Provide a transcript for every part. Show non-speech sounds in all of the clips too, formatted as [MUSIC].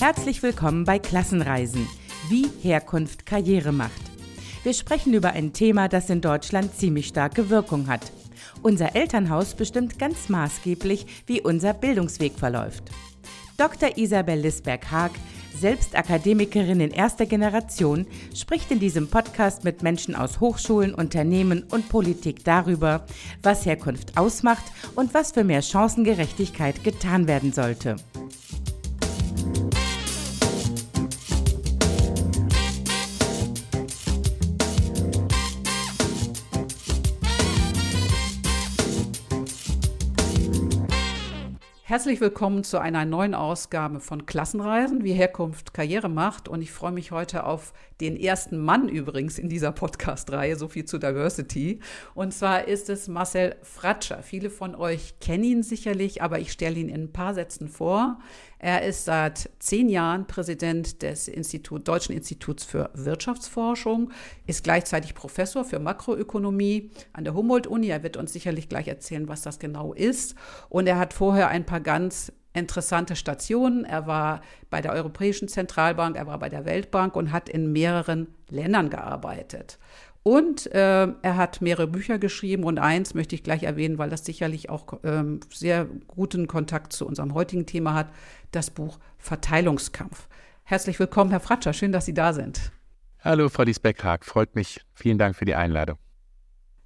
Herzlich willkommen bei Klassenreisen, wie Herkunft Karriere macht. Wir sprechen über ein Thema, das in Deutschland ziemlich starke Wirkung hat. Unser Elternhaus bestimmt ganz maßgeblich, wie unser Bildungsweg verläuft. Dr. Isabel Lisberg-Haag, selbst Akademikerin in erster Generation, spricht in diesem Podcast mit Menschen aus Hochschulen, Unternehmen und Politik darüber, was Herkunft ausmacht und was für mehr Chancengerechtigkeit getan werden sollte. Herzlich willkommen zu einer neuen Ausgabe von Klassenreisen, wie Herkunft Karriere macht. Und ich freue mich heute auf den ersten Mann übrigens in dieser Podcast-Reihe, so viel zu Diversity. Und zwar ist es Marcel Fratscher. Viele von euch kennen ihn sicherlich, aber ich stelle ihn in ein paar Sätzen vor. Er ist seit zehn Jahren Präsident des Institut, Deutschen Instituts für Wirtschaftsforschung, ist gleichzeitig Professor für Makroökonomie an der Humboldt-Uni. Er wird uns sicherlich gleich erzählen, was das genau ist. Und er hat vorher ein paar ganz interessante Stationen. Er war bei der Europäischen Zentralbank, er war bei der Weltbank und hat in mehreren Ländern gearbeitet. Und äh, er hat mehrere Bücher geschrieben und eins möchte ich gleich erwähnen, weil das sicherlich auch ähm, sehr guten Kontakt zu unserem heutigen Thema hat, das Buch Verteilungskampf. Herzlich willkommen, Herr Fratscher, schön, dass Sie da sind. Hallo, Frau Diesbeck-Haag, freut mich. Vielen Dank für die Einladung.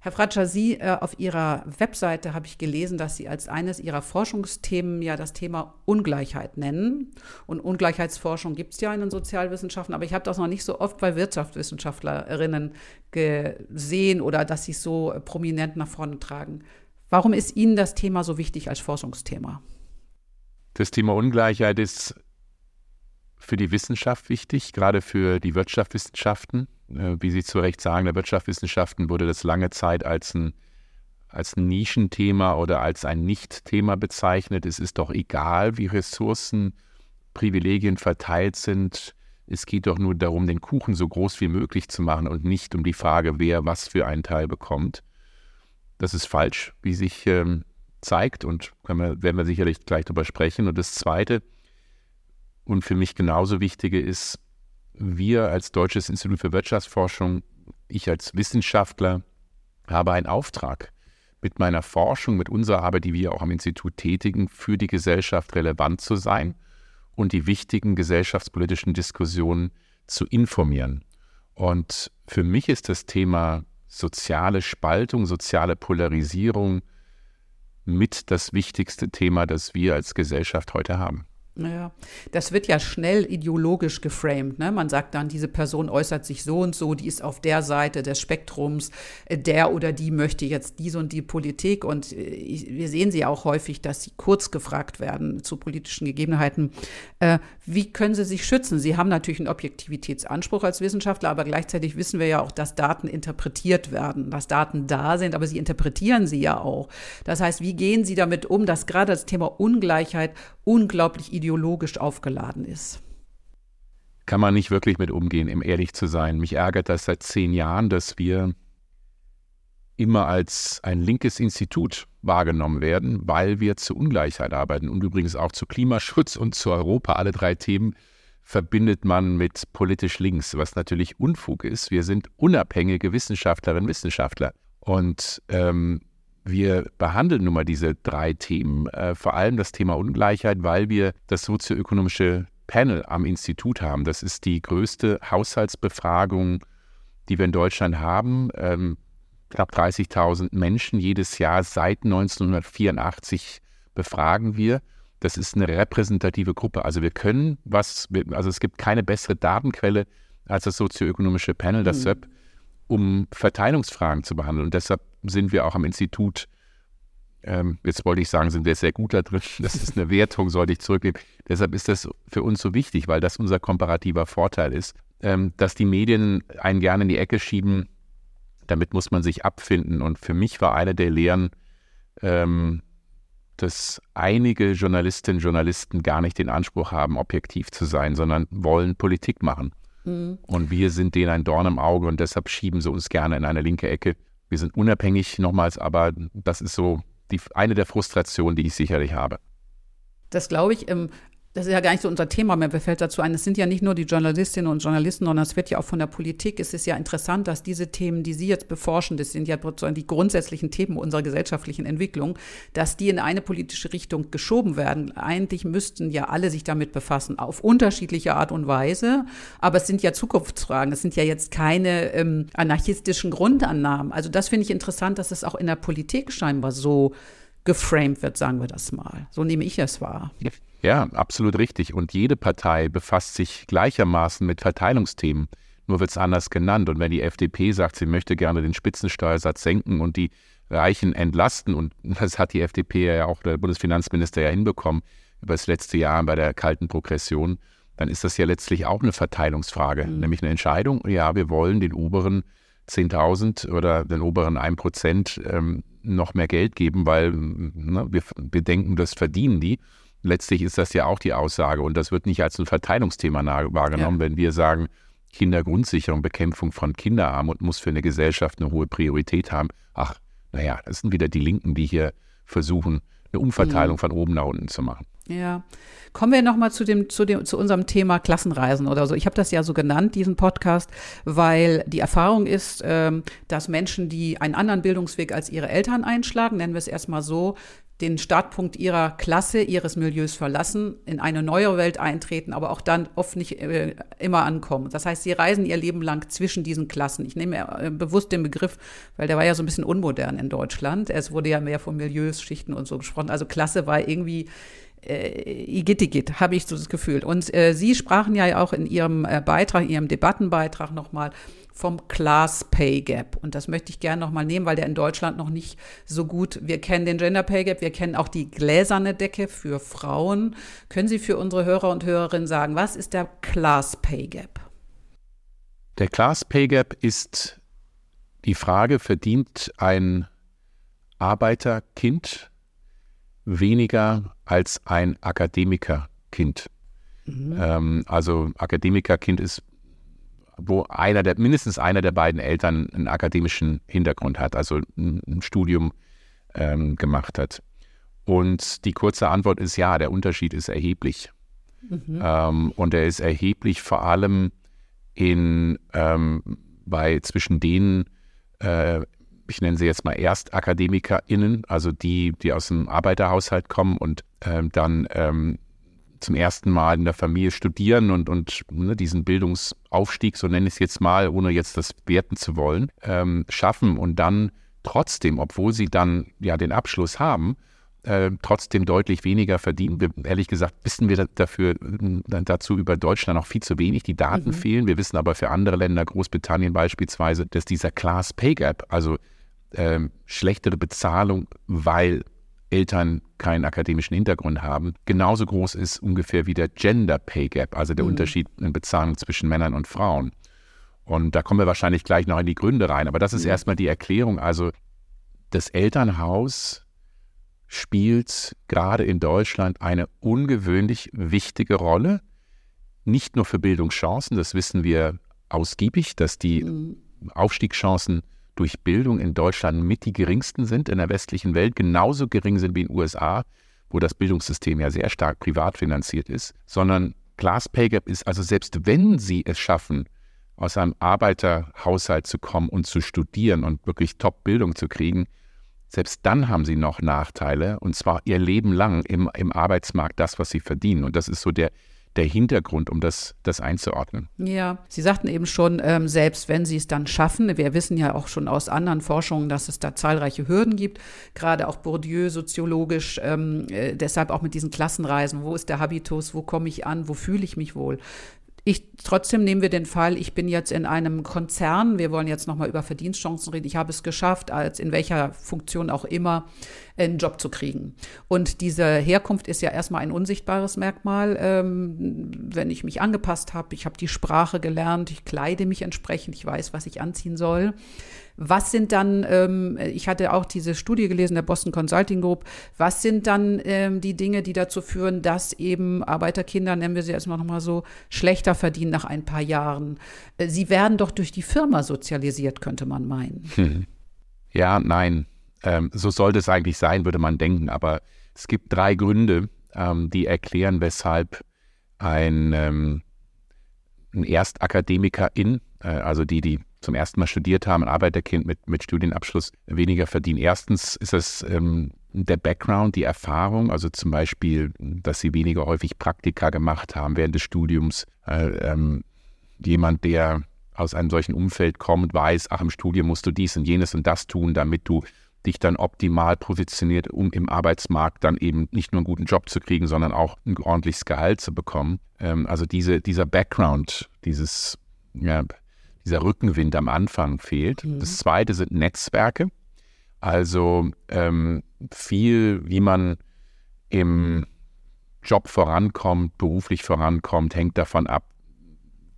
Herr Fratscher, Sie äh, auf Ihrer Webseite habe ich gelesen, dass Sie als eines Ihrer Forschungsthemen ja das Thema Ungleichheit nennen. Und Ungleichheitsforschung gibt es ja in den Sozialwissenschaften, aber ich habe das noch nicht so oft bei Wirtschaftswissenschaftlerinnen gesehen oder dass Sie es so prominent nach vorne tragen. Warum ist Ihnen das Thema so wichtig als Forschungsthema? Das Thema Ungleichheit ist für die Wissenschaft wichtig, gerade für die Wirtschaftswissenschaften. Äh, wie Sie zu Recht sagen, der Wirtschaftswissenschaften wurde das lange Zeit als ein, als ein Nischenthema oder als ein Nicht-Thema bezeichnet. Es ist doch egal, wie Ressourcen, Privilegien verteilt sind. Es geht doch nur darum, den Kuchen so groß wie möglich zu machen und nicht um die Frage, wer was für einen Teil bekommt. Das ist falsch, wie sich ähm, zeigt und wir, werden wir sicherlich gleich darüber sprechen. Und das Zweite und für mich genauso Wichtige ist, wir als Deutsches Institut für Wirtschaftsforschung, ich als Wissenschaftler, habe einen Auftrag, mit meiner Forschung, mit unserer Arbeit, die wir auch am Institut tätigen, für die Gesellschaft relevant zu sein und die wichtigen gesellschaftspolitischen Diskussionen zu informieren. Und für mich ist das Thema soziale Spaltung, soziale Polarisierung mit das wichtigste Thema, das wir als Gesellschaft heute haben. Ja, das wird ja schnell ideologisch geframed. Ne? Man sagt dann, diese Person äußert sich so und so, die ist auf der Seite des Spektrums, äh, der oder die möchte jetzt diese und die Politik. Und äh, wir sehen sie auch häufig, dass sie kurz gefragt werden zu politischen Gegebenheiten. Äh, wie können sie sich schützen? Sie haben natürlich einen Objektivitätsanspruch als Wissenschaftler, aber gleichzeitig wissen wir ja auch, dass Daten interpretiert werden, dass Daten da sind, aber sie interpretieren sie ja auch. Das heißt, wie gehen Sie damit um, dass gerade das Thema Ungleichheit unglaublich ideologisch aufgeladen ist. Kann man nicht wirklich mit umgehen, um ehrlich zu sein. Mich ärgert das seit zehn Jahren, dass wir immer als ein linkes Institut wahrgenommen werden, weil wir zur Ungleichheit arbeiten und übrigens auch zu Klimaschutz und zu Europa. Alle drei Themen verbindet man mit politisch links, was natürlich Unfug ist. Wir sind unabhängige Wissenschaftlerinnen und Wissenschaftler. Und ähm, wir behandeln nun mal diese drei Themen, äh, vor allem das Thema Ungleichheit, weil wir das sozioökonomische Panel am Institut haben. Das ist die größte Haushaltsbefragung, die wir in Deutschland haben. Ähm, knapp 30.000 Menschen jedes Jahr seit 1984 befragen wir. Das ist eine repräsentative Gruppe. Also wir können was, also es gibt keine bessere Datenquelle als das sozioökonomische Panel, das mhm. SÖP, um Verteilungsfragen zu behandeln. Und deshalb sind wir auch am Institut, ähm, jetzt wollte ich sagen, sind wir sehr gut da drin. [LAUGHS] Das ist eine Wertung, sollte ich zurückgeben. Deshalb ist das für uns so wichtig, weil das unser komparativer Vorteil ist, ähm, dass die Medien einen gerne in die Ecke schieben. Damit muss man sich abfinden. Und für mich war eine der Lehren, ähm, dass einige Journalistinnen und Journalisten gar nicht den Anspruch haben, objektiv zu sein, sondern wollen Politik machen. Mhm. Und wir sind denen ein Dorn im Auge und deshalb schieben sie uns gerne in eine linke Ecke. Wir sind unabhängig nochmals, aber das ist so die, eine der Frustrationen, die ich sicherlich habe. Das glaube ich. Ähm, das ist ja gar nicht so unser Thema, mir fällt dazu ein, es sind ja nicht nur die Journalistinnen und Journalisten, sondern es wird ja auch von der Politik. Es ist ja interessant, dass diese Themen, die Sie jetzt beforschen, das sind ja die grundsätzlichen Themen unserer gesellschaftlichen Entwicklung, dass die in eine politische Richtung geschoben werden. Eigentlich müssten ja alle sich damit befassen, auf unterschiedliche Art und Weise. Aber es sind ja Zukunftsfragen. Es sind ja jetzt keine ähm, anarchistischen Grundannahmen. Also das finde ich interessant, dass es auch in der Politik scheinbar so geframed wird, sagen wir das mal. So nehme ich es wahr. Ja, absolut richtig. Und jede Partei befasst sich gleichermaßen mit Verteilungsthemen. Nur wird es anders genannt. Und wenn die FDP sagt, sie möchte gerne den Spitzensteuersatz senken und die Reichen entlasten, und [LAUGHS] das hat die FDP ja auch der Bundesfinanzminister ja hinbekommen über das letzte Jahr bei der kalten Progression, dann ist das ja letztlich auch eine Verteilungsfrage, mhm. nämlich eine Entscheidung, ja, wir wollen den oberen 10.000 oder den oberen 1% ähm, noch mehr Geld geben, weil ne, wir, wir denken, das verdienen die letztlich ist das ja auch die Aussage und das wird nicht als ein Verteilungsthema wahrgenommen, ja. wenn wir sagen, Kindergrundsicherung, Bekämpfung von Kinderarmut muss für eine Gesellschaft eine hohe Priorität haben. Ach, naja, das sind wieder die Linken, die hier versuchen, eine Umverteilung mhm. von oben nach unten zu machen. Ja. Kommen wir nochmal zu dem, zu dem, zu unserem Thema Klassenreisen oder so. Ich habe das ja so genannt, diesen Podcast, weil die Erfahrung ist, ähm, dass Menschen, die einen anderen Bildungsweg als ihre Eltern einschlagen, nennen wir es erstmal so, den Startpunkt ihrer Klasse, ihres Milieus verlassen, in eine neue Welt eintreten, aber auch dann oft nicht äh, immer ankommen. Das heißt, sie reisen ihr Leben lang zwischen diesen Klassen. Ich nehme äh, bewusst den Begriff, weil der war ja so ein bisschen unmodern in Deutschland. Es wurde ja mehr von Milieus, Schichten und so gesprochen. Also Klasse war irgendwie äh, Igitt, Igitt, habe ich so das Gefühl. Und äh, Sie sprachen ja auch in Ihrem äh, Beitrag, Ihrem Debattenbeitrag nochmal vom Class Pay Gap. Und das möchte ich gerne nochmal nehmen, weil der in Deutschland noch nicht so gut, wir kennen den Gender Pay Gap, wir kennen auch die gläserne Decke für Frauen. Können Sie für unsere Hörer und Hörerinnen sagen, was ist der Class Pay Gap? Der Class Pay Gap ist die Frage, verdient ein Arbeiterkind weniger als ein Akademikerkind? Mhm. Ähm, also Akademikerkind ist wo einer der, mindestens einer der beiden Eltern einen akademischen Hintergrund hat, also ein, ein Studium ähm, gemacht hat. Und die kurze Antwort ist ja, der Unterschied ist erheblich. Mhm. Ähm, und er ist erheblich vor allem in, ähm, bei zwischen denen, äh, ich nenne sie jetzt mal ErstakademikerInnen, also die, die aus dem Arbeiterhaushalt kommen und ähm, dann ähm, zum ersten Mal in der Familie studieren und, und ne, diesen Bildungsaufstieg, so nenne ich es jetzt mal, ohne jetzt das werten zu wollen, ähm, schaffen und dann trotzdem, obwohl sie dann ja den Abschluss haben, äh, trotzdem deutlich weniger verdienen. Wir, ehrlich gesagt, wissen wir dafür äh, dazu über Deutschland noch viel zu wenig. Die Daten mhm. fehlen. Wir wissen aber für andere Länder, Großbritannien beispielsweise, dass dieser Class Pay Gap, also äh, schlechtere Bezahlung, weil Eltern keinen akademischen Hintergrund haben, genauso groß ist ungefähr wie der Gender Pay Gap, also der mhm. Unterschied in Bezahlung zwischen Männern und Frauen. Und da kommen wir wahrscheinlich gleich noch in die Gründe rein. Aber das ist mhm. erstmal die Erklärung. Also das Elternhaus spielt gerade in Deutschland eine ungewöhnlich wichtige Rolle. Nicht nur für Bildungschancen, das wissen wir ausgiebig, dass die mhm. Aufstiegschancen durch Bildung in Deutschland mit die geringsten sind in der westlichen Welt, genauso gering sind wie in den USA, wo das Bildungssystem ja sehr stark privat finanziert ist, sondern Class Pay Gap ist also selbst wenn sie es schaffen, aus einem Arbeiterhaushalt zu kommen und zu studieren und wirklich Top-Bildung zu kriegen, selbst dann haben sie noch Nachteile und zwar ihr Leben lang im, im Arbeitsmarkt das, was sie verdienen. Und das ist so der, der Hintergrund, um das, das einzuordnen. Ja, Sie sagten eben schon, ähm, selbst wenn Sie es dann schaffen, wir wissen ja auch schon aus anderen Forschungen, dass es da zahlreiche Hürden gibt, gerade auch Bourdieu soziologisch, ähm, äh, deshalb auch mit diesen Klassenreisen, wo ist der Habitus, wo komme ich an, wo fühle ich mich wohl. Ich, trotzdem nehmen wir den Fall, ich bin jetzt in einem Konzern, wir wollen jetzt nochmal über Verdienstchancen reden, ich habe es geschafft, als in welcher Funktion auch immer, einen Job zu kriegen. Und diese Herkunft ist ja erstmal ein unsichtbares Merkmal. Ähm, wenn ich mich angepasst habe, ich habe die Sprache gelernt, ich kleide mich entsprechend, ich weiß, was ich anziehen soll. Was sind dann, ähm, ich hatte auch diese Studie gelesen der Boston Consulting Group, was sind dann ähm, die Dinge, die dazu führen, dass eben Arbeiterkinder, nennen wir sie erstmal nochmal so, schlechter verdienen nach ein paar Jahren? Äh, sie werden doch durch die Firma sozialisiert, könnte man meinen. Hm. Ja, nein. Ähm, so sollte es eigentlich sein, würde man denken. Aber es gibt drei Gründe, ähm, die erklären, weshalb ein, ähm, ein Erstakademikerin, äh, also die, die zum ersten Mal studiert haben, ein Arbeiterkind mit, mit Studienabschluss, weniger verdienen. Erstens ist es ähm, der Background, die Erfahrung, also zum Beispiel, dass sie weniger häufig Praktika gemacht haben während des Studiums. Äh, ähm, jemand, der aus einem solchen Umfeld kommt, weiß, ach, im Studium musst du dies und jenes und das tun, damit du dich dann optimal positioniert, um im Arbeitsmarkt dann eben nicht nur einen guten Job zu kriegen, sondern auch ein ordentliches Gehalt zu bekommen. Ähm, also diese, dieser Background, dieses, ja, dieser Rückenwind am Anfang fehlt. Mhm. Das zweite sind Netzwerke. Also ähm, viel, wie man im Job vorankommt, beruflich vorankommt, hängt davon ab,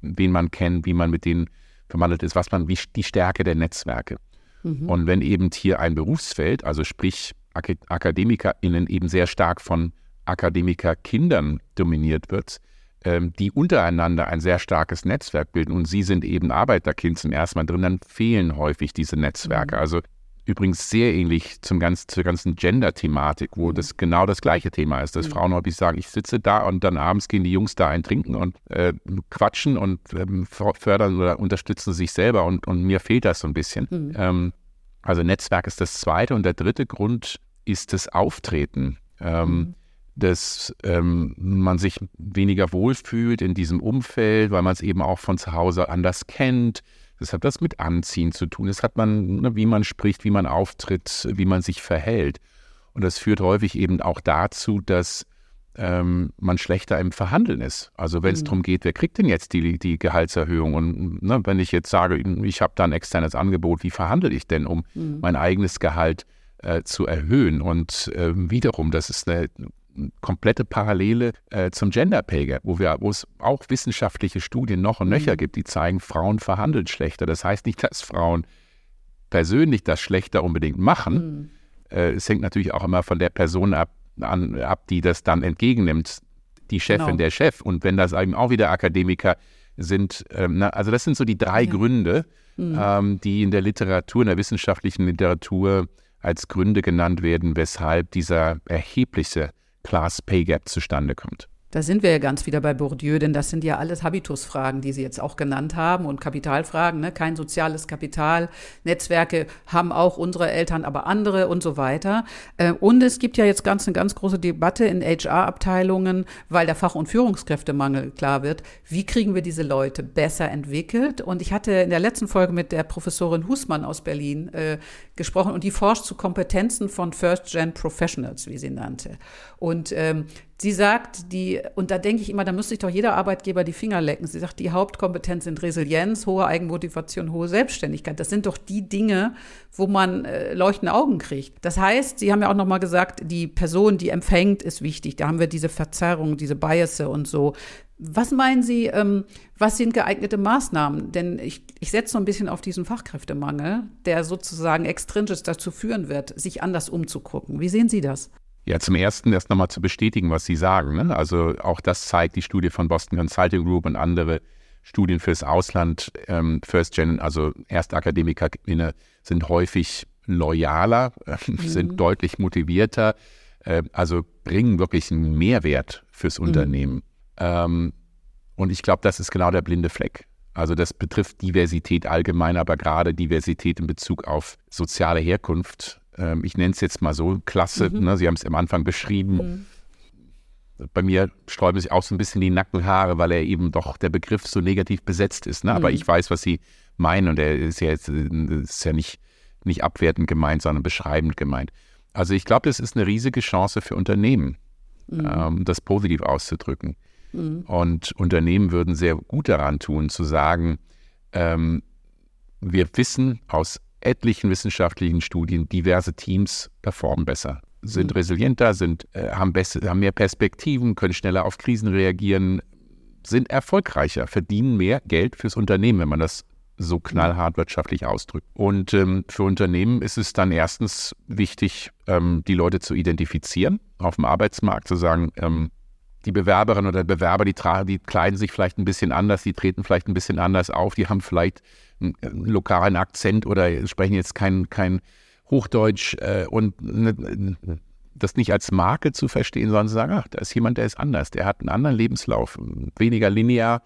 wen man kennt, wie man mit denen verwandelt ist, was man, wie die Stärke der Netzwerke. Mhm. Und wenn eben hier ein Berufsfeld, also sprich Ak AkademikerInnen eben sehr stark von Akademikerkindern dominiert wird, ähm, die untereinander ein sehr starkes Netzwerk bilden und sie sind eben Arbeiterkind zum ersten Mal drin, dann fehlen häufig diese Netzwerke. Mhm. Also übrigens sehr ähnlich zum ganz, zur ganzen Gender-Thematik, wo mhm. das genau das gleiche Thema ist, dass mhm. Frauen häufig sagen, ich sitze da und dann abends gehen die Jungs da ein trinken und äh, quatschen und ähm, fördern oder unterstützen sich selber und, und mir fehlt das so ein bisschen. Mhm. Ähm, also Netzwerk ist das zweite und der dritte Grund ist das Auftreten. Ähm, mhm. dass ähm, man sich weniger wohlfühlt in diesem Umfeld, weil man es eben auch von zu Hause anders kennt, das hat was mit Anziehen zu tun. Das hat man, ne, wie man spricht, wie man auftritt, wie man sich verhält. Und das führt häufig eben auch dazu, dass ähm, man schlechter im Verhandeln ist. Also wenn es mhm. darum geht, wer kriegt denn jetzt die, die Gehaltserhöhung? Und ne, wenn ich jetzt sage, ich habe da ein externes Angebot, wie verhandle ich denn, um mhm. mein eigenes Gehalt äh, zu erhöhen? Und äh, wiederum, das ist eine komplette Parallele äh, zum Gender Pay Gap, wo, wir, wo es auch wissenschaftliche Studien noch und nöcher mhm. gibt, die zeigen, Frauen verhandeln schlechter. Das heißt nicht, dass Frauen persönlich das schlechter unbedingt machen. Mhm. Äh, es hängt natürlich auch immer von der Person ab, an, ab die das dann entgegennimmt, die Chefin, genau. der Chef. Und wenn das eben auch wieder Akademiker sind, ähm, na, also das sind so die drei ja. Gründe, mhm. ähm, die in der Literatur, in der wissenschaftlichen Literatur als Gründe genannt werden, weshalb dieser erhebliche Class Pay Gap zustande kommt. Da sind wir ja ganz wieder bei Bourdieu, denn das sind ja alles Habitusfragen, die Sie jetzt auch genannt haben und Kapitalfragen. Ne? Kein soziales Kapital. Netzwerke haben auch unsere Eltern, aber andere und so weiter. Äh, und es gibt ja jetzt ganz eine ganz große Debatte in HR-Abteilungen, weil der Fach- und Führungskräftemangel klar wird. Wie kriegen wir diese Leute besser entwickelt? Und ich hatte in der letzten Folge mit der Professorin Husmann aus Berlin äh, gesprochen und die forscht zu Kompetenzen von First-Gen Professionals, wie sie nannte. Und ähm, Sie sagt, die, und da denke ich immer, da müsste sich doch jeder Arbeitgeber die Finger lecken. Sie sagt, die Hauptkompetenz sind Resilienz, hohe Eigenmotivation, hohe Selbstständigkeit. Das sind doch die Dinge, wo man äh, leuchtende Augen kriegt. Das heißt, Sie haben ja auch nochmal gesagt, die Person, die empfängt, ist wichtig. Da haben wir diese Verzerrung, diese Biases und so. Was meinen Sie, ähm, was sind geeignete Maßnahmen? Denn ich, ich setze so ein bisschen auf diesen Fachkräftemangel, der sozusagen extrinsisch dazu führen wird, sich anders umzugucken. Wie sehen Sie das? Ja, zum Ersten erst nochmal zu bestätigen, was Sie sagen. Ne? Also auch das zeigt die Studie von Boston Consulting Group und andere Studien fürs Ausland. Ähm, First Gen, also Erstakademikerinnen, sind häufig loyaler, äh, mhm. sind deutlich motivierter, äh, also bringen wirklich einen Mehrwert fürs mhm. Ähm, und ich glaube, das ist genau der blinde Fleck. Also das betrifft Diversität allgemein, aber gerade Diversität in Bezug auf soziale Herkunft ähm, ich nenne es jetzt mal so, Klasse. Mhm. Ne? Sie haben es am Anfang beschrieben. Mhm. Bei mir sträuben sich auch so ein bisschen die Nackenhaare, weil er eben doch der Begriff so negativ besetzt ist. Ne? Aber mhm. ich weiß, was Sie meinen und er ist ja jetzt ist ja nicht, nicht abwertend gemeint, sondern beschreibend gemeint. Also ich glaube, das ist eine riesige Chance für Unternehmen, mhm. ähm, das positiv auszudrücken. Mhm. Und Unternehmen würden sehr gut daran tun, zu sagen, ähm, wir wissen aus etlichen wissenschaftlichen Studien, diverse Teams performen besser, sind mhm. resilienter, sind, äh, haben, besser, haben mehr Perspektiven, können schneller auf Krisen reagieren, sind erfolgreicher, verdienen mehr Geld fürs Unternehmen, wenn man das so knallhart wirtschaftlich ausdrückt. Und ähm, für Unternehmen ist es dann erstens wichtig, ähm, die Leute zu identifizieren auf dem Arbeitsmarkt, zu sagen, ähm, die Bewerberin oder Bewerber, die, die kleiden sich vielleicht ein bisschen anders, die treten vielleicht ein bisschen anders auf, die haben vielleicht einen, einen lokalen Akzent oder sprechen jetzt kein, kein Hochdeutsch äh, und ne, das nicht als Marke zu verstehen, sondern zu sagen, ach, da ist jemand, der ist anders, der hat einen anderen Lebenslauf, weniger linear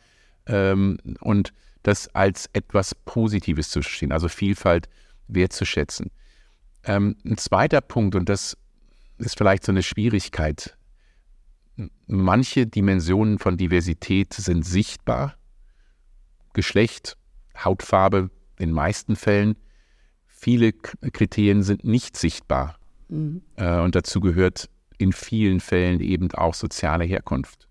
ähm, und das als etwas Positives zu verstehen, also Vielfalt wertzuschätzen. Ähm, ein zweiter Punkt, und das ist vielleicht so eine Schwierigkeit, manche Dimensionen von Diversität sind sichtbar, Geschlecht, Hautfarbe in den meisten Fällen, viele Kriterien sind nicht sichtbar. Mhm. Äh, und dazu gehört in vielen Fällen eben auch soziale Herkunft.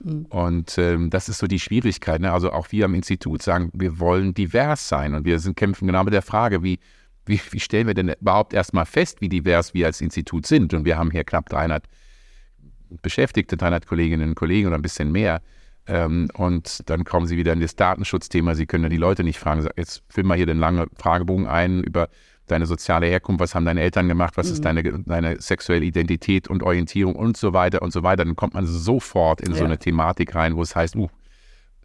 Mhm. Und ähm, das ist so die Schwierigkeit. Ne? Also auch wir am Institut sagen, wir wollen divers sein und wir sind kämpfen genau mit der Frage, wie, wie, wie stellen wir denn überhaupt erstmal fest, wie divers wir als Institut sind? Und wir haben hier knapp 300 Beschäftigte, 300 Kolleginnen und Kollegen oder ein bisschen mehr. Ähm, und dann kommen sie wieder in das Datenschutzthema. Sie können ja die Leute nicht fragen. Jetzt füll mal hier den langen Fragebogen ein über deine soziale Herkunft, was haben deine Eltern gemacht, was mhm. ist deine, deine sexuelle Identität und Orientierung und so weiter und so weiter. Dann kommt man sofort in ja. so eine Thematik rein, wo es heißt, uh,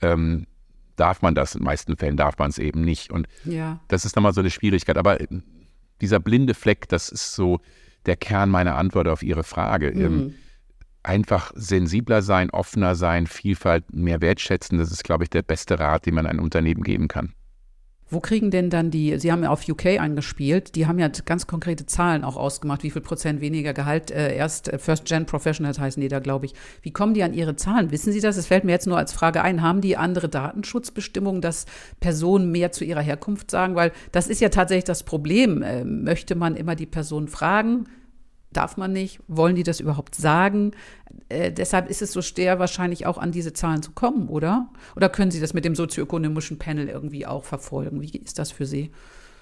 ähm, darf man das? In den meisten Fällen darf man es eben nicht. Und ja. das ist nochmal so eine Schwierigkeit. Aber dieser blinde Fleck, das ist so der Kern meiner Antwort auf Ihre Frage. Mhm. Ähm, einfach sensibler sein, offener sein, Vielfalt mehr wertschätzen, das ist, glaube ich, der beste Rat, den man einem Unternehmen geben kann. Wo kriegen denn dann die, Sie haben ja auf UK eingespielt, die haben ja ganz konkrete Zahlen auch ausgemacht, wie viel Prozent weniger Gehalt, äh, erst äh, First Gen Professionals heißen die da, glaube ich. Wie kommen die an ihre Zahlen? Wissen Sie das? Es fällt mir jetzt nur als Frage ein, haben die andere Datenschutzbestimmungen, dass Personen mehr zu ihrer Herkunft sagen? Weil das ist ja tatsächlich das Problem. Äh, möchte man immer die Person fragen? Darf man nicht? Wollen die das überhaupt sagen? Äh, deshalb ist es so schwer, wahrscheinlich auch an diese Zahlen zu kommen, oder? Oder können Sie das mit dem sozioökonomischen Panel irgendwie auch verfolgen? Wie ist das für Sie?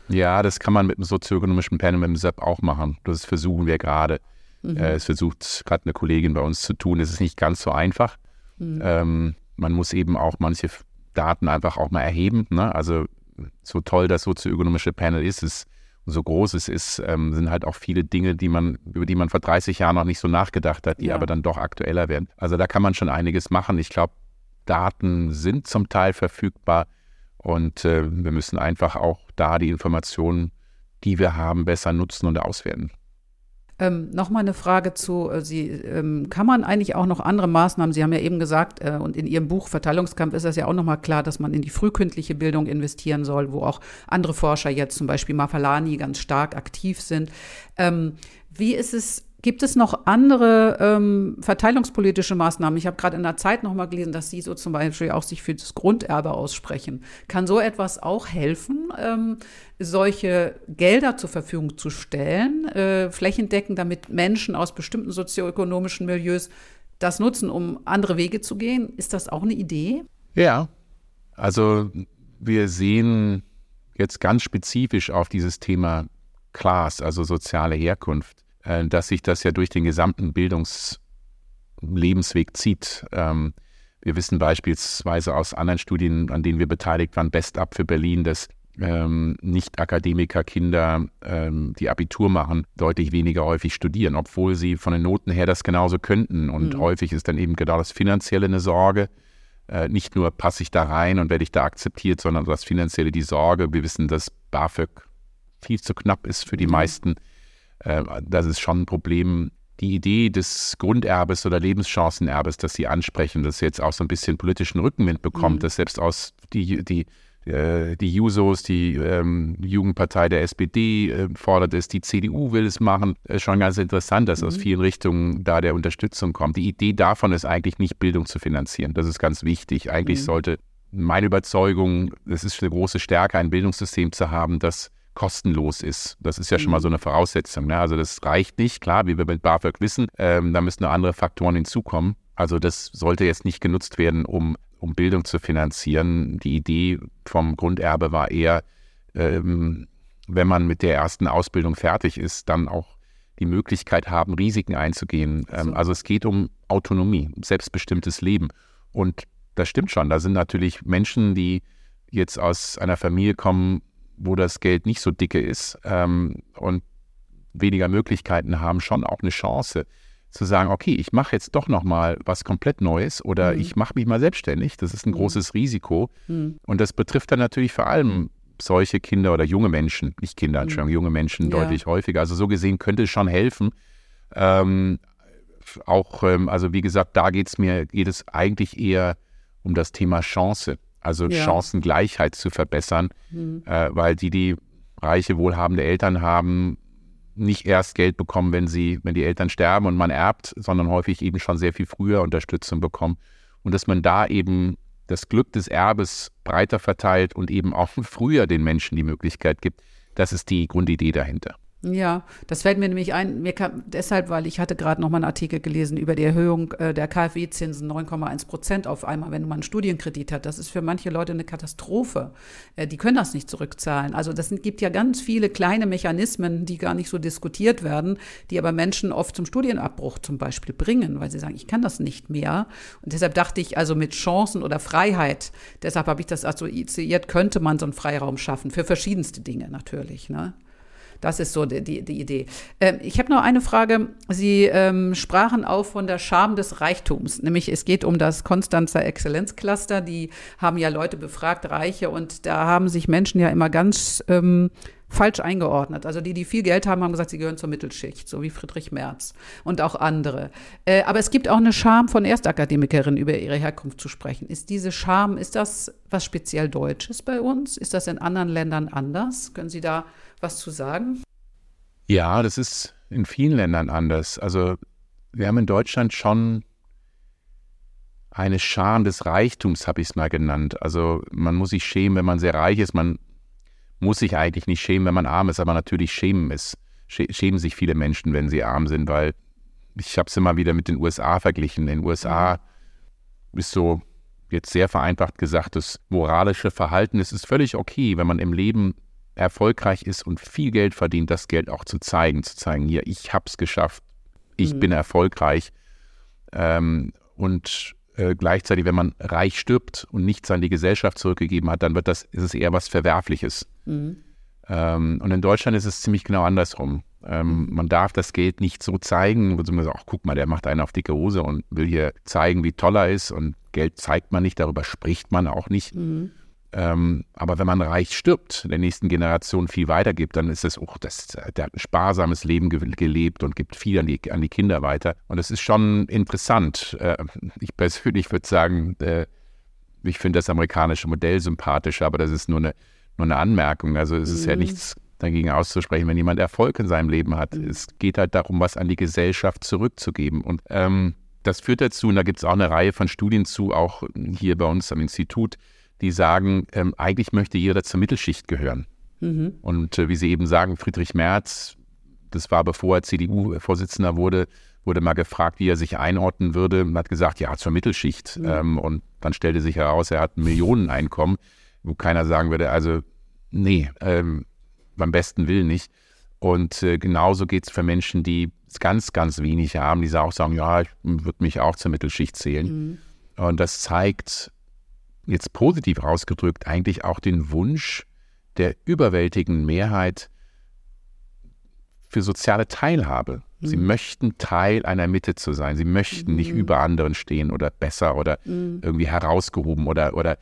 Ja, das kann man mit dem sozioökonomischen Panel, mit dem SEP auch machen. Das versuchen wir gerade. Mhm. Äh, es versucht gerade eine Kollegin bei uns zu tun. Es ist nicht ganz so einfach. Mhm. Ähm, man muss eben auch manche Daten einfach auch mal erheben. Ne? Also so toll das sozioökonomische Panel ist, es so groß es ist, ähm, sind halt auch viele Dinge, die man, über die man vor 30 Jahren noch nicht so nachgedacht hat, die ja. aber dann doch aktueller werden. Also da kann man schon einiges machen. Ich glaube, Daten sind zum Teil verfügbar und äh, wir müssen einfach auch da die Informationen, die wir haben, besser nutzen und auswerten. Ähm, Nochmal eine Frage zu, äh, Sie, ähm, kann man eigentlich auch noch andere Maßnahmen, Sie haben ja eben gesagt, äh, und in Ihrem Buch Verteilungskampf ist das ja auch nochmal klar, dass man in die frühkindliche Bildung investieren soll, wo auch andere Forscher jetzt, zum Beispiel Mafalani, ganz stark aktiv sind. Ähm, wie ist es Gibt es noch andere ähm, verteilungspolitische Maßnahmen? Ich habe gerade in der Zeit noch mal gelesen, dass Sie so zum Beispiel auch sich für das Grunderbe aussprechen. Kann so etwas auch helfen, ähm, solche Gelder zur Verfügung zu stellen, äh, flächendeckend, damit Menschen aus bestimmten sozioökonomischen Milieus das nutzen, um andere Wege zu gehen? Ist das auch eine Idee? Ja, also wir sehen jetzt ganz spezifisch auf dieses Thema Class, also soziale Herkunft dass sich das ja durch den gesamten Bildungslebensweg zieht. Ähm, wir wissen beispielsweise aus anderen Studien, an denen wir beteiligt waren, Best Up für Berlin, dass ähm, Nicht-Akademiker-Kinder, ähm, die Abitur machen, deutlich weniger häufig studieren, obwohl sie von den Noten her das genauso könnten. Und mhm. häufig ist dann eben genau das Finanzielle eine Sorge. Äh, nicht nur passe ich da rein und werde ich da akzeptiert, sondern das Finanzielle die Sorge. Wir wissen, dass BAföG viel zu knapp ist für die mhm. meisten äh, das ist schon ein Problem. Die Idee des Grunderbes oder Lebenschancenerbes, das Sie ansprechen, das jetzt auch so ein bisschen politischen Rückenwind bekommt, mhm. dass selbst aus die, die, äh, die Jusos, die ähm, Jugendpartei der SPD äh, fordert es, die CDU will es machen, ist schon ganz interessant, dass mhm. aus vielen Richtungen da der Unterstützung kommt. Die Idee davon ist eigentlich nicht Bildung zu finanzieren. Das ist ganz wichtig. Eigentlich mhm. sollte meine Überzeugung, es ist eine große Stärke, ein Bildungssystem zu haben, das kostenlos ist. Das ist ja schon mal mhm. so eine Voraussetzung. Ne? Also das reicht nicht, klar, wie wir mit BAföG wissen. Ähm, da müssen noch andere Faktoren hinzukommen. Also das sollte jetzt nicht genutzt werden, um, um Bildung zu finanzieren. Die Idee vom Grunderbe war eher, ähm, wenn man mit der ersten Ausbildung fertig ist, dann auch die Möglichkeit haben, Risiken einzugehen. Ähm, also es geht um Autonomie, selbstbestimmtes Leben. Und das stimmt schon. Da sind natürlich Menschen, die jetzt aus einer Familie kommen, wo das Geld nicht so dicke ist ähm, und weniger Möglichkeiten haben, schon auch eine Chance zu sagen, okay, ich mache jetzt doch noch mal was komplett Neues oder mhm. ich mache mich mal selbstständig. Das ist ein mhm. großes Risiko mhm. und das betrifft dann natürlich vor allem solche Kinder oder junge Menschen, nicht Kinder, mhm. Entschuldigung, junge Menschen ja. deutlich häufiger. Also so gesehen könnte es schon helfen. Ähm, auch, ähm, also wie gesagt, da geht's mir, geht es eigentlich eher um das Thema Chance, also Ja. Chancengleichheit zu verbessern, äh, weil die, die reiche, wohlhabende Eltern haben, nicht erst Geld bekommen, wenn sie, wenn die Eltern sterben und man erbt, sondern häufig eben schon sehr viel früher Unterstützung bekommen. Und dass man da eben das Glück des Erbes breiter verteilt und eben auch [LAUGHS] früher den Menschen die Möglichkeit gibt, das ist die Grundidee dahinter. Ja, das fällt mir nämlich ein, mir kam deshalb, weil ich hatte gerade noch mal einen Artikel gelesen über die Erhöhung äh, der KfW-Zinsen 9,1 Prozent auf einmal, wenn man einen Studienkredit hat. Das ist für manche Leute eine Katastrophe. Äh, die können das nicht zurückzahlen. Also das sind, gibt ja ganz viele kleine Mechanismen, die gar nicht so diskutiert werden, die aber Menschen oft zum Studienabbruch zum Beispiel bringen, weil sie sagen, ich kann das nicht mehr. Und deshalb dachte ich, also mit Chancen oder Freiheit, deshalb habe ich das assoziiert, könnte man so einen Freiraum schaffen, für verschiedenste Dinge natürlich. Ne? Das ist so die, die, die Idee. Ähm, ich habe noch eine Frage. Sie ähm, sprachen auch von der Scham des Reichtums. Nämlich es geht um das Konstanzer Exzellenzcluster. Die haben ja Leute befragt, Reiche, und da haben sich Menschen ja immer ganz ähm, falsch eingeordnet. Also die, die viel Geld haben, haben gesagt, sie gehören zur Mittelschicht, so wie Friedrich Merz und auch andere. Äh, aber es gibt auch eine Scham von Erstakademikerinnen, über ihre Herkunft zu sprechen. Ist diese Scham, ist das was speziell Deutsches bei uns? Ist das in anderen Ländern anders? Können Sie da was zu sagen? Ja, das ist in vielen Ländern anders. Also wir haben in Deutschland schon eine Scham des Reichtums, habe ich es mal genannt. Also man muss sich schämen, wenn man sehr reich ist. Man muss sich eigentlich nicht schämen, wenn man arm ist, aber natürlich schämen schä- Schämen sich viele Menschen, wenn sie arm sind, weil ich habe es immer wieder mit den USA verglichen. In den USA ist so jetzt sehr vereinfacht gesagt, das moralische Verhalten. Es ist völlig okay, wenn man im Leben erfolgreich ist und viel Geld verdient, das Geld auch zu zeigen, zu zeigen, hier, ich habe es geschafft, ich Mhm. bin erfolgreich. Ähm, und äh, gleichzeitig, wenn man reich stirbt und nichts an die Gesellschaft zurückgegeben hat, dann wird das, ist es eher was Verwerfliches. Mhm. Ähm, und in Deutschland ist es ziemlich genau andersrum. Ähm, man darf das Geld nicht so zeigen, wo man sagt, ach guck mal, der macht einen auf dicke Hose und will hier zeigen, wie toll er ist. Und Geld zeigt man nicht, darüber spricht man auch nicht. Mhm. Ähm, aber wenn man reich stirbt, der nächsten Generation viel weitergibt, dann ist es, oh, das, der hat ein sparsames Leben ge gelebt und gibt viel an die, an die Kinder weiter. Und das ist schon interessant. Äh, ich persönlich würde sagen, äh, ich finde das amerikanische Modell sympathisch, aber das ist nur eine, nur eine Anmerkung. Also es ist ja Mhm. nichts dagegen auszusprechen, wenn jemand Erfolg in seinem Leben hat. Es geht halt darum, was an die Gesellschaft zurückzugeben. Und ähm, das führt dazu, und da gibt es auch eine Reihe von Studien zu, auch hier bei uns am Institut, die sagen, ähm, eigentlich möchte jeder zur Mittelschicht gehören. Mhm. Und äh, wie Sie eben sagen, Friedrich Merz, das war bevor er CDU-Vorsitzender wurde, wurde mal gefragt, wie er sich einordnen würde und hat gesagt, ja, zur Mittelschicht. Ähm, und dann stellte sich heraus, er hat ein Millioneneinkommen, wo keiner sagen würde, also nee, ähm, beim besten Willen nicht. Und äh, genauso geht es für Menschen, die ganz, ganz wenig haben, die auch sagen, ja, ich würde mich auch zur Mittelschicht zählen. Und das zeigt, jetzt positiv ausgedrückt, eigentlich auch den Wunsch der überwältigenden Mehrheit für soziale Teilhabe. Sie möchten Teil einer Mitte zu sein. Sie möchten nicht über anderen stehen oder besser oder irgendwie herausgehoben oder, oder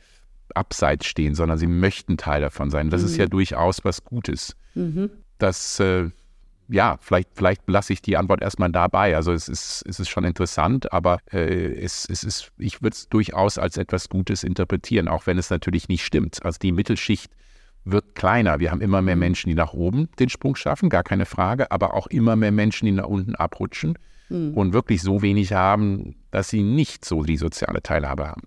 abseits stehen, sondern sie möchten Teil davon sein. Das ist ja durchaus was Gutes. Das, äh, ja, vielleicht, vielleicht lasse ich die Antwort erstmal dabei. Also es ist, es ist schon interessant, aber äh, es, es ist, ich würde es durchaus als etwas Gutes interpretieren, auch wenn es natürlich nicht stimmt. Also die Mittelschicht wird kleiner. Wir haben immer mehr Menschen, die nach oben den Sprung schaffen, gar keine Frage, aber auch immer mehr Menschen, die nach unten abrutschen und wirklich so wenig haben, dass sie nicht so die soziale Teilhabe haben.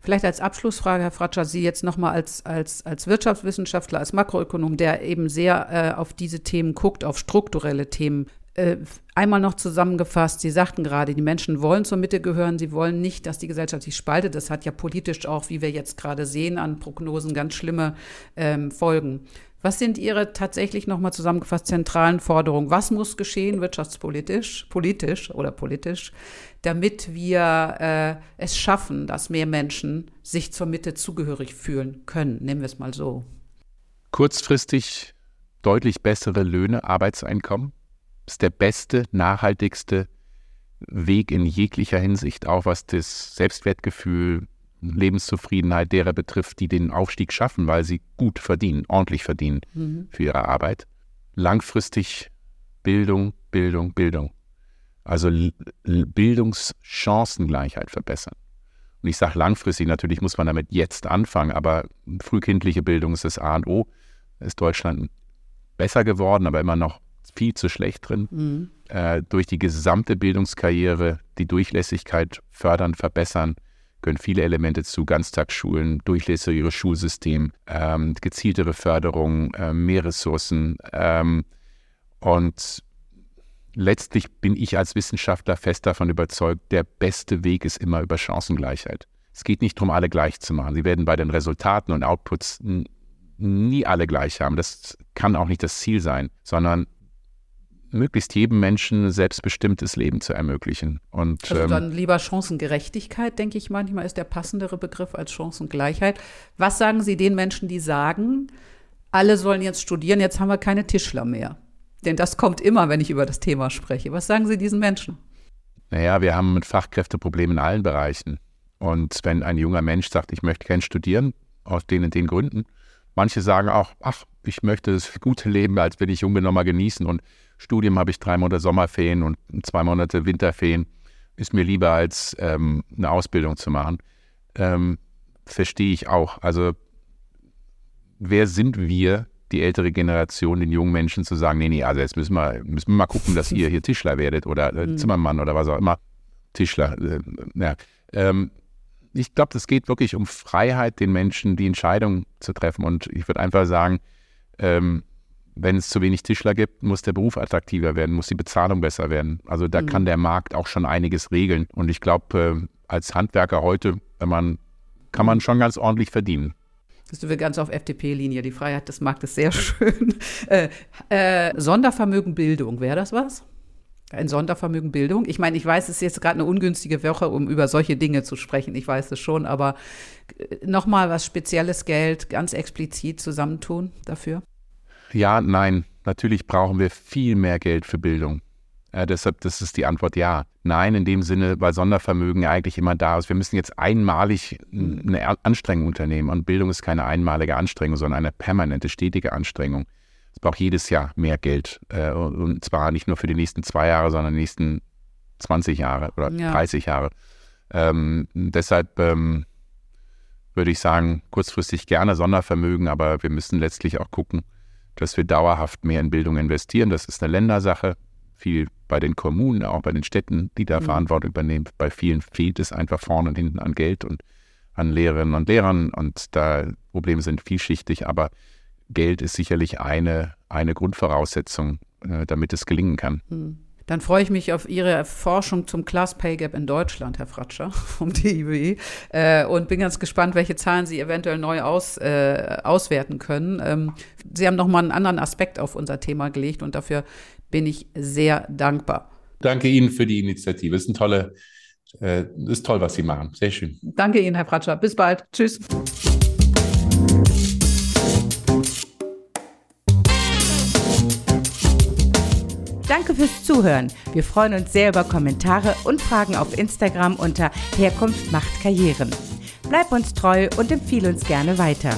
Vielleicht als Abschlussfrage, Herr Fratscher, Sie jetzt nochmal als, als, als Wirtschaftswissenschaftler, als Makroökonom, der eben sehr äh, auf diese Themen guckt, auf strukturelle Themen. Äh, einmal noch zusammengefasst, Sie sagten gerade, die Menschen wollen zur Mitte gehören, sie wollen nicht, dass die Gesellschaft sich spaltet. Das hat ja politisch auch, wie wir jetzt gerade sehen, an Prognosen ganz schlimme ähm, Folgen. Was sind Ihre tatsächlich nochmal zusammengefasst zentralen Forderungen? Was muss geschehen wirtschaftspolitisch, politisch oder politisch, damit wir äh, es schaffen, dass mehr Menschen sich zur Mitte zugehörig fühlen können? Nehmen wir es mal so. Kurzfristig deutlich bessere Löhne, Arbeitseinkommen ist der beste, nachhaltigste Weg in jeglicher Hinsicht, auch was das Selbstwertgefühl, Lebenszufriedenheit derer betrifft, die den Aufstieg schaffen, weil sie gut verdienen, ordentlich verdienen für ihre Arbeit. Langfristig Bildung, Bildung, Bildung. Also Bildungschancengleichheit verbessern. Und ich sage langfristig, natürlich muss man damit jetzt anfangen, aber frühkindliche Bildung ist das A und O. Ist Deutschland besser geworden, aber immer noch viel zu schlecht drin. Mhm. Äh, durch die gesamte Bildungskarriere die Durchlässigkeit fördern, verbessern, gehören viele Elemente zu. Ganztagsschulen, durchlässigeres Schulsystem, ähm, gezieltere Förderung, äh, mehr Ressourcen. Ähm, und letztlich bin ich als Wissenschaftler fest davon überzeugt, der beste Weg ist immer über Chancengleichheit. Es geht nicht darum, alle gleich zu machen. Sie werden bei den Resultaten und Outputs nie alle gleich haben. Das kann auch nicht das Ziel sein, sondern möglichst jedem Menschen selbstbestimmtes Leben zu ermöglichen. Und, also dann ähm, lieber Chancengerechtigkeit, denke ich manchmal, ist der passendere Begriff als Chancengleichheit. Was sagen Sie den Menschen, die sagen, alle sollen jetzt studieren, jetzt haben wir keine Tischler mehr? Denn das kommt immer, wenn ich über das Thema spreche. Was sagen Sie diesen Menschen? Naja, wir haben ein Fachkräfteproblem in allen Bereichen. Und wenn ein junger Mensch sagt, ich möchte gern studieren, aus den und den Gründen, manche sagen auch, ach, ich möchte das gute Leben als bin ich jung nochmal genießen und Studium habe ich drei Monate Sommerferien und zwei Monate Winterferien. Ist mir lieber als ähm, eine Ausbildung zu machen. Ähm, verstehe ich auch. Also wer sind wir, die ältere Generation, den jungen Menschen zu sagen, nee, nee, also jetzt müssen wir, müssen wir mal gucken, dass ihr hier Tischler werdet oder äh, mhm. Zimmermann oder was auch immer. Tischler. Äh, ja. Ähm, ich glaube, es geht wirklich um Freiheit, den Menschen die Entscheidung zu treffen. Und ich würde einfach sagen, ähm, wenn es zu wenig Tischler gibt, muss der Beruf attraktiver werden, muss die Bezahlung besser werden. Also da mhm. kann der Markt auch schon einiges regeln. Und ich glaube, äh, als Handwerker heute, wenn man, kann man schon ganz ordentlich verdienen. Bist du ganz auf FDP-Linie. Die Freiheit des Marktes sehr [LAUGHS] schön. Äh, äh, Sondervermögen Bildung, wäre das was? Ein Sondervermögen Bildung? Ich meine, ich weiß, es ist jetzt gerade eine ungünstige Woche, um über solche Dinge zu sprechen. Ich weiß es schon, aber äh, nochmal was spezielles Geld ganz explizit zusammentun dafür? Ja, nein. Natürlich brauchen wir viel mehr Geld für Bildung. Äh, deshalb, das ist die Antwort ja. Nein, in dem Sinne, weil Sondervermögen ja eigentlich immer da ist. Wir müssen jetzt einmalig eine Anstrengung unternehmen. Und Bildung ist keine einmalige Anstrengung, sondern eine permanente, stetige Anstrengung. Es braucht jedes Jahr mehr Geld. Äh, und zwar nicht nur für die nächsten zwei Jahre, sondern die nächsten 20 Jahre oder ja. 30 Jahre. Ähm, deshalb ähm, würde ich sagen, kurzfristig gerne Sondervermögen, aber wir müssen letztlich auch gucken, dass wir dauerhaft mehr in Bildung investieren. Das ist eine Ländersache, viel bei den Kommunen, auch bei den Städten, die da mhm. Verantwortung übernehmen. Bei vielen fehlt es einfach vorne und hinten an Geld und an Lehrerinnen und Lehrern und da Probleme sind vielschichtig, aber Geld ist sicherlich eine, eine Grundvoraussetzung, äh, damit es gelingen kann. Mhm. Dann freue ich mich auf Ihre Forschung zum Class Pay Gap in Deutschland, Herr Fratscher [LAUGHS] vom DIBE, äh, und bin ganz gespannt, welche Zahlen Sie eventuell neu aus, äh, auswerten können. Ähm, Sie haben nochmal einen anderen Aspekt auf unser Thema gelegt und dafür bin ich sehr dankbar. Danke Ihnen für die Initiative. Es ist, ein tolle, äh, ist toll, was Sie machen. Sehr schön. Danke Ihnen, Herr Fratscher. Bis bald. Tschüss. Danke fürs Zuhören. Wir freuen uns sehr über Kommentare und Fragen auf Instagram unter Herkunft macht Karrieren. Bleib uns treu und empfehle uns gerne weiter.